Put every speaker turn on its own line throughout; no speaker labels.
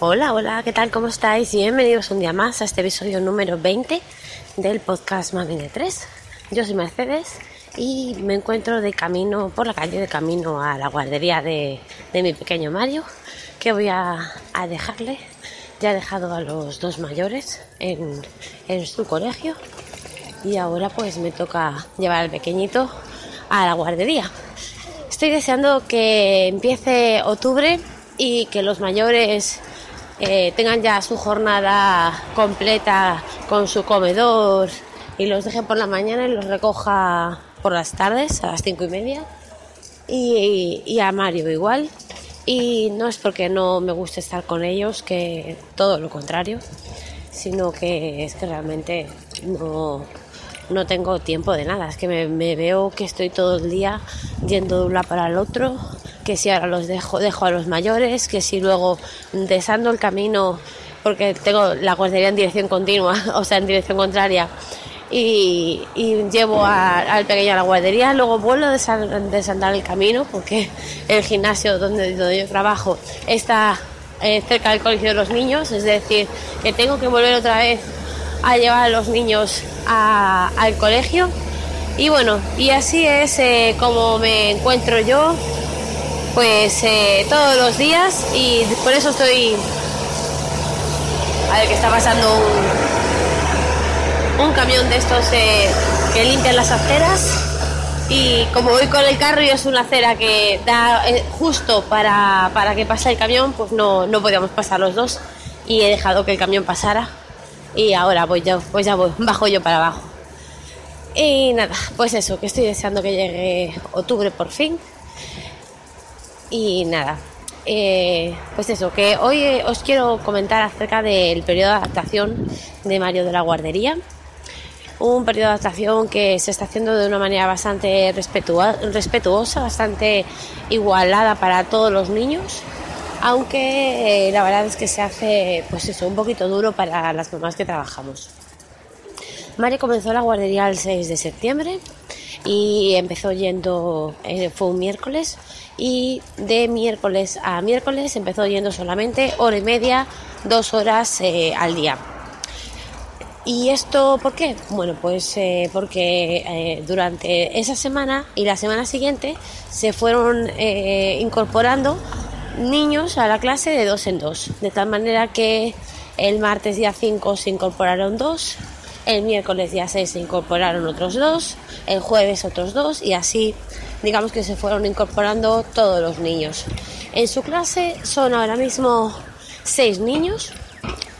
Hola, hola, ¿qué tal? ¿Cómo estáis? Bienvenidos un día más a este episodio número 20 del podcast Mami de 3. Yo soy Mercedes y me encuentro de camino, por la calle, de camino a la guardería de, mi pequeño Mario, que voy a, dejarle. Ya he dejado a los dos mayores en, en su colegio y ahora pues me toca llevar al pequeñito a la guardería. Estoy deseando que empiece octubre y que los mayores eh, tengan ya su jornada completa con su comedor y los deje por la mañana y los recoja por las tardes a las cinco y media. Y, a Mario igual. Y no es porque no me guste estar con ellos, que todo lo contrario, sino que es que realmente no, no tengo tiempo de nada. Es que me, me, veo que estoy todo el día yendo de un lado para el otro, que si ahora los dejo, dejo a los mayores, que si luego desando el camino, porque tengo la guardería en dirección continua, o sea, en dirección contraria, y, llevo al pequeño a la guardería, luego vuelvo a desandar el camino, porque el gimnasio donde, donde yo trabajo está eh, cerca del colegio de los niños, es decir, que tengo que volver otra vez a llevar a los niños al colegio. Y bueno, y así es eh, como me encuentro yo pues eh, todos los días y por eso estoy a ver que está pasando un, camión de estos eh, que limpian las aceras y como voy con el carro y es una acera que da eh, justo para, que pase el camión pues no, no podíamos pasar los dos y he dejado que el camión pasara y ahora voy yo, pues ya voy, bajo yo para abajo. Y nada, pues eso, que estoy deseando que llegue octubre por fin y nada, eh, pues eso, que hoy eh, os quiero comentar acerca del periodo de adaptación de Mario de la Guardería. Un periodo de adaptación que se está haciendo de una manera bastante respetuosa, bastante igualada para todos los niños, aunque eh, la verdad es que se hace pues eso, un poquito duro para las mamás que trabajamos. Mario comenzó la guardería el 6 de septiembre y empezó yendo, fue un miércoles, y de miércoles a miércoles empezó yendo solamente hora y media, dos horas eh, al día. ¿Y esto por qué? Bueno, pues eh, porque eh, durante esa semana y la semana siguiente se fueron incorporando niños a la clase de dos en dos, de tal manera que el martes día 5 se incorporaron dos, el miércoles día 6 se incorporaron otros dos, el jueves otros dos y así digamos que se fueron incorporando todos los niños. En su clase son ahora mismo seis niños,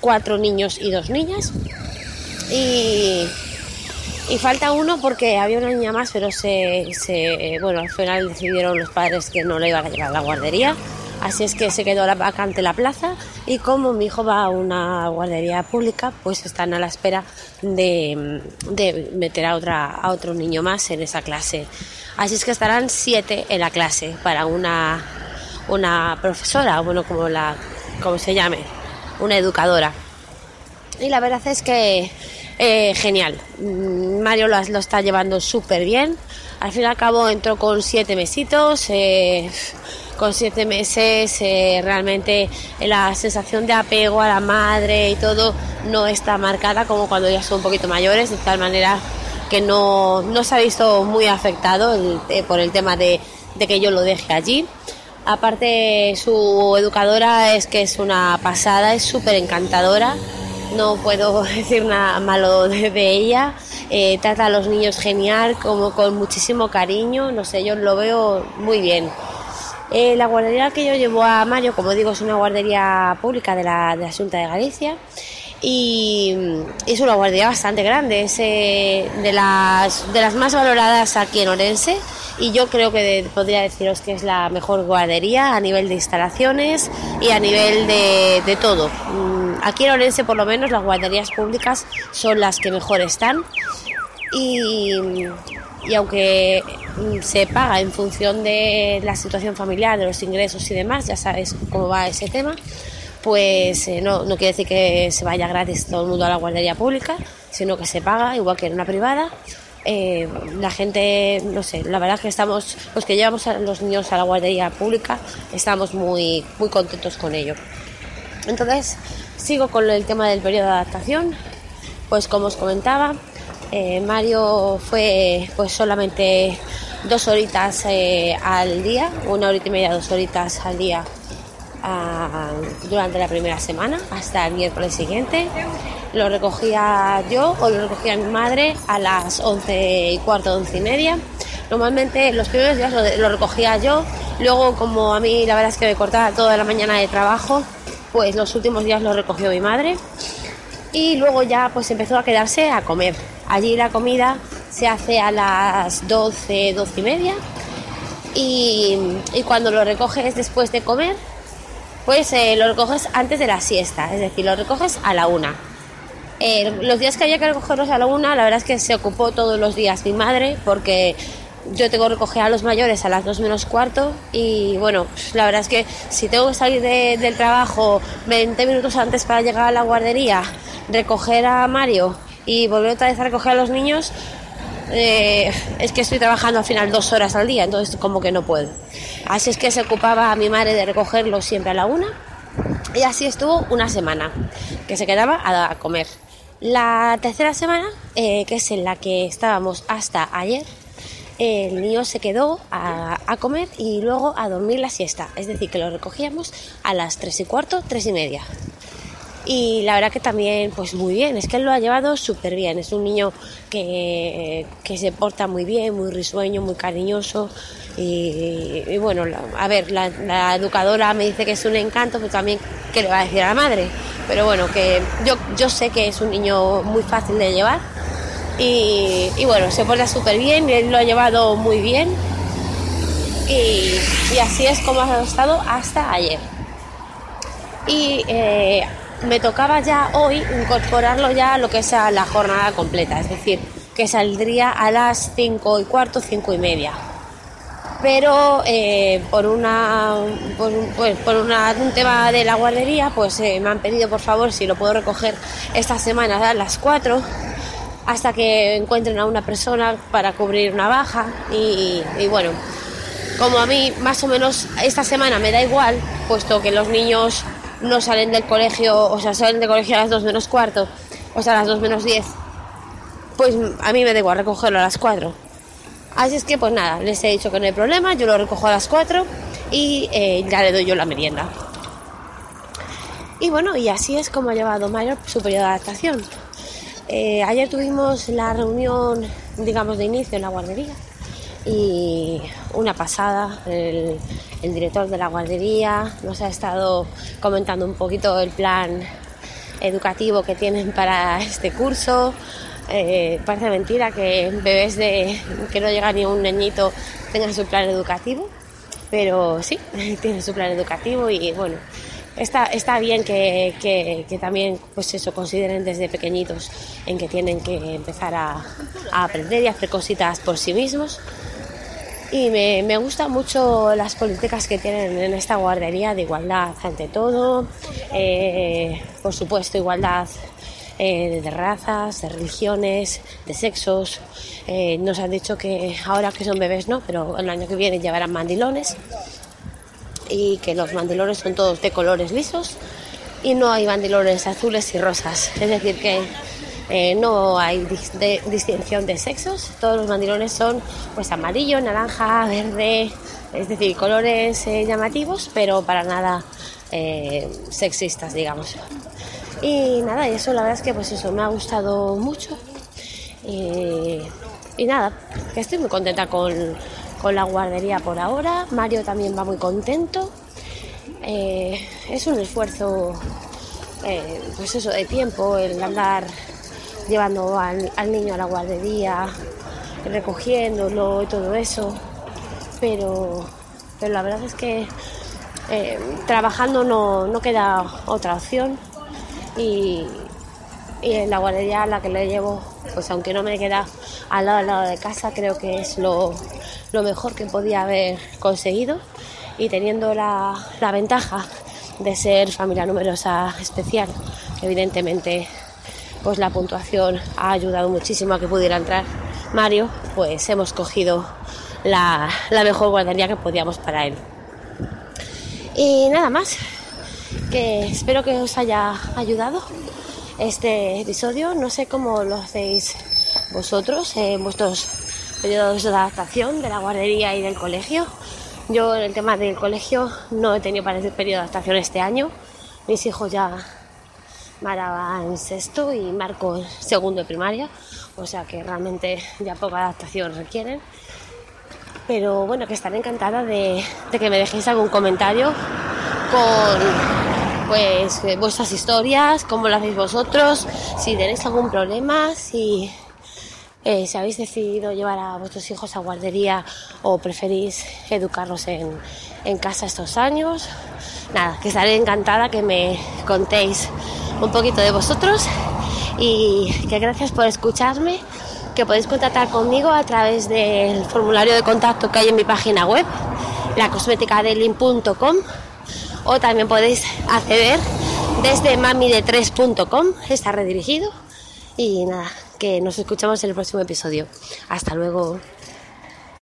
cuatro niños y dos niñas. Y, falta uno porque había una niña más, pero se, se, bueno, al final decidieron los padres que no le iban a llevar a la guardería. Así es que se quedó vacante la plaza y como mi hijo va a una guardería pública, pues están a la espera de, de meter a, otra, a otro niño más en esa clase. Así es que estarán siete en la clase para una, una profesora, bueno, como, la, como se llame, una educadora. Y la verdad es que eh, genial. Mm, Mario lo, está llevando súper bien. Al fin y al cabo entró con siete mesitos. Eh, con siete meses eh, realmente la sensación de apego a la madre y todo no está marcada como cuando ya son un poquito mayores, de tal manera que no, se ha visto muy afectado eh, por el tema de, que yo lo deje allí. Aparte, su educadora es que es una pasada, es súper encantadora. No puedo decir nada malo de, ella. Eh, trata a los niños genial, como con muchísimo cariño. No sé, yo lo veo muy bien. Eh, la guardería que yo llevo a Mario, como digo, es una guardería pública de la, de la Junta de Galicia y es una guardería bastante grande, es eh, de, las, de las más valoradas aquí en Orense y yo creo que podría deciros que es la mejor guardería a nivel de instalaciones y a nivel de, todo. Mm, aquí en Orense por lo menos las guarderías públicas son las que mejor están y, y aunque mm, se paga en función de la situación familiar, de los ingresos y demás, ya sabes cómo va ese tema, pues eh, no, no quiere decir que se vaya gratis todo el mundo a la guardería pública, sino que se paga igual que en una privada. Eh, la gente, no sé, la verdad es que estamos, los que llevamos a los niños a la guardería pública, estamos muy, muy contentos con ello. Entonces, sigo con el tema del periodo de adaptación. Pues como os comentaba, eh, Mario fue pues solamente dos horitas eh, al día, una horita y media, dos horitas al día ah, durante la primera semana hasta el miércoles siguiente. Lo recogía yo o lo recogía mi madre a las once y cuarto, once y media. Normalmente los primeros días lo, recogía yo, luego como a mí la verdad es que me cortaba toda la mañana de trabajo, pues los últimos días lo recogió mi madre y luego ya pues empezó a quedarse a comer. Allí la comida se hace a las 12, 12 y media y, cuando lo recoges después de comer, pues eh, lo recoges antes de la siesta, es decir, lo recoges a la una. Eh, los días que había que recogerlos a la una, la verdad es que se ocupó todos los días mi madre porque yo tengo que recoger a los mayores a las dos menos cuarto y bueno, la verdad es que si tengo que salir del trabajo 20 minutos antes para llegar a la guardería, recoger a Mario y volver otra vez a recoger a los niños, eh, es que estoy trabajando al final dos horas al día, entonces como que no puedo. Así es que se ocupaba a mi madre de recogerlo siempre a la una y así estuvo una semana, que se quedaba a, comer. La tercera semana, eh, que es en la que estábamos hasta ayer, el niño se quedó a, a, comer y luego a dormir la siesta. Es decir, que lo recogíamos a las tres y cuarto, tres y media. Y la verdad que también pues muy bien, es que él lo ha llevado súper bien, es un niño que, se porta muy bien, muy risueño, muy cariñoso. Y, bueno, a ver, la, educadora me dice que es un encanto, pero también que le va a decir a la madre, pero bueno, que yo, yo sé que es un niño muy fácil de llevar y, bueno, se porta súper bien, él lo ha llevado muy bien y, así es como ha estado hasta ayer. Y eh, me tocaba ya hoy incorporarlo ya a lo que es la jornada completa, es decir, que saldría a las 5 y cuarto, 5 y media. Pero eh, por una por, un, pues, por un tema de la guardería, pues eh, me han pedido por favor si lo puedo recoger esta semana a las 4 hasta que encuentren a una persona para cubrir una baja y, bueno, como a mí más o menos esta semana me da igual, puesto que los niños no salen del colegio, o sea, salen del colegio a las 2 menos cuarto, o sea, a las 2 menos 10, pues a mí me da igual recogerlo a las 4. Así es que, pues nada, les he dicho que no hay problema, yo lo recojo a las 4 y eh, ya le doy yo la merienda. Y bueno, y así es como ha llevado Mayor su periodo de adaptación. Eh, ayer tuvimos la reunión, digamos, de inicio en la guardería y una pasada. El, director de la guardería nos ha estado comentando un poquito el plan educativo que tienen para este curso. Eh, parece mentira que bebés de que no llega ni un niñito tengan su plan educativo, pero sí, tienen su plan educativo y bueno, está, está bien que, que, también pues eso consideren desde pequeñitos en que tienen que empezar a, a aprender y hacer cositas por sí mismos. Y me, me gustan mucho las políticas que tienen en esta guardería de igualdad ante todo, eh, por supuesto igualdad eh, de razas, de religiones, de sexos. Eh, nos han dicho que ahora que son bebés no, pero el año que viene llevarán mandilones y que los mandilones son todos de colores lisos y no hay mandilones azules y rosas. Es decir, que eh, no hay distinción de sexos, todos los mandilones son pues amarillo, naranja, verde, es decir, colores eh, llamativos, pero para nada eh, sexistas, digamos. Y nada, y eso la verdad es que pues eso me ha gustado mucho. Y, nada, que estoy muy contenta con, con, la guardería por ahora. Mario también va muy contento. es un esfuerzo, pues eso, de tiempo, el andar llevando al, niño a la guardería, recogiéndolo y todo eso. Pero, pero la verdad es que eh, trabajando no, queda otra opción y, en la guardería a la que le llevo, pues aunque no me queda al lado, al lado de casa, creo que es lo, mejor que podía haber conseguido y teniendo la, la ventaja de ser familia numerosa especial, evidentemente pues la puntuación ha ayudado muchísimo a que pudiera entrar Mario, pues hemos cogido la, mejor guardería que podíamos para él. Y nada más. que espero que os haya ayudado este episodio. No sé cómo lo hacéis vosotros en vuestros periodos de adaptación de la guardería y del colegio. Yo en el tema del colegio no he tenido para ese periodo de adaptación este año. Mis hijos ya Mara en sexto y Marco en segundo de primaria, o sea que realmente ya poca adaptación requieren. Pero bueno, que estaré encantada de, de que me dejéis algún comentario con pues vuestras historias, cómo lo hacéis vosotros, si tenéis algún problema, si, eh, si habéis decidido llevar a vuestros hijos a guardería o preferís educarlos en, en casa estos años. Nada, que estaré encantada que me contéis un poquito de vosotros y que gracias por escucharme, que podéis contactar conmigo a través del formulario de contacto que hay en mi página web, lacosmeticadelin.com o también podéis acceder desde mamide3.com, está redirigido y nada, que nos escuchamos en el próximo episodio. Hasta luego.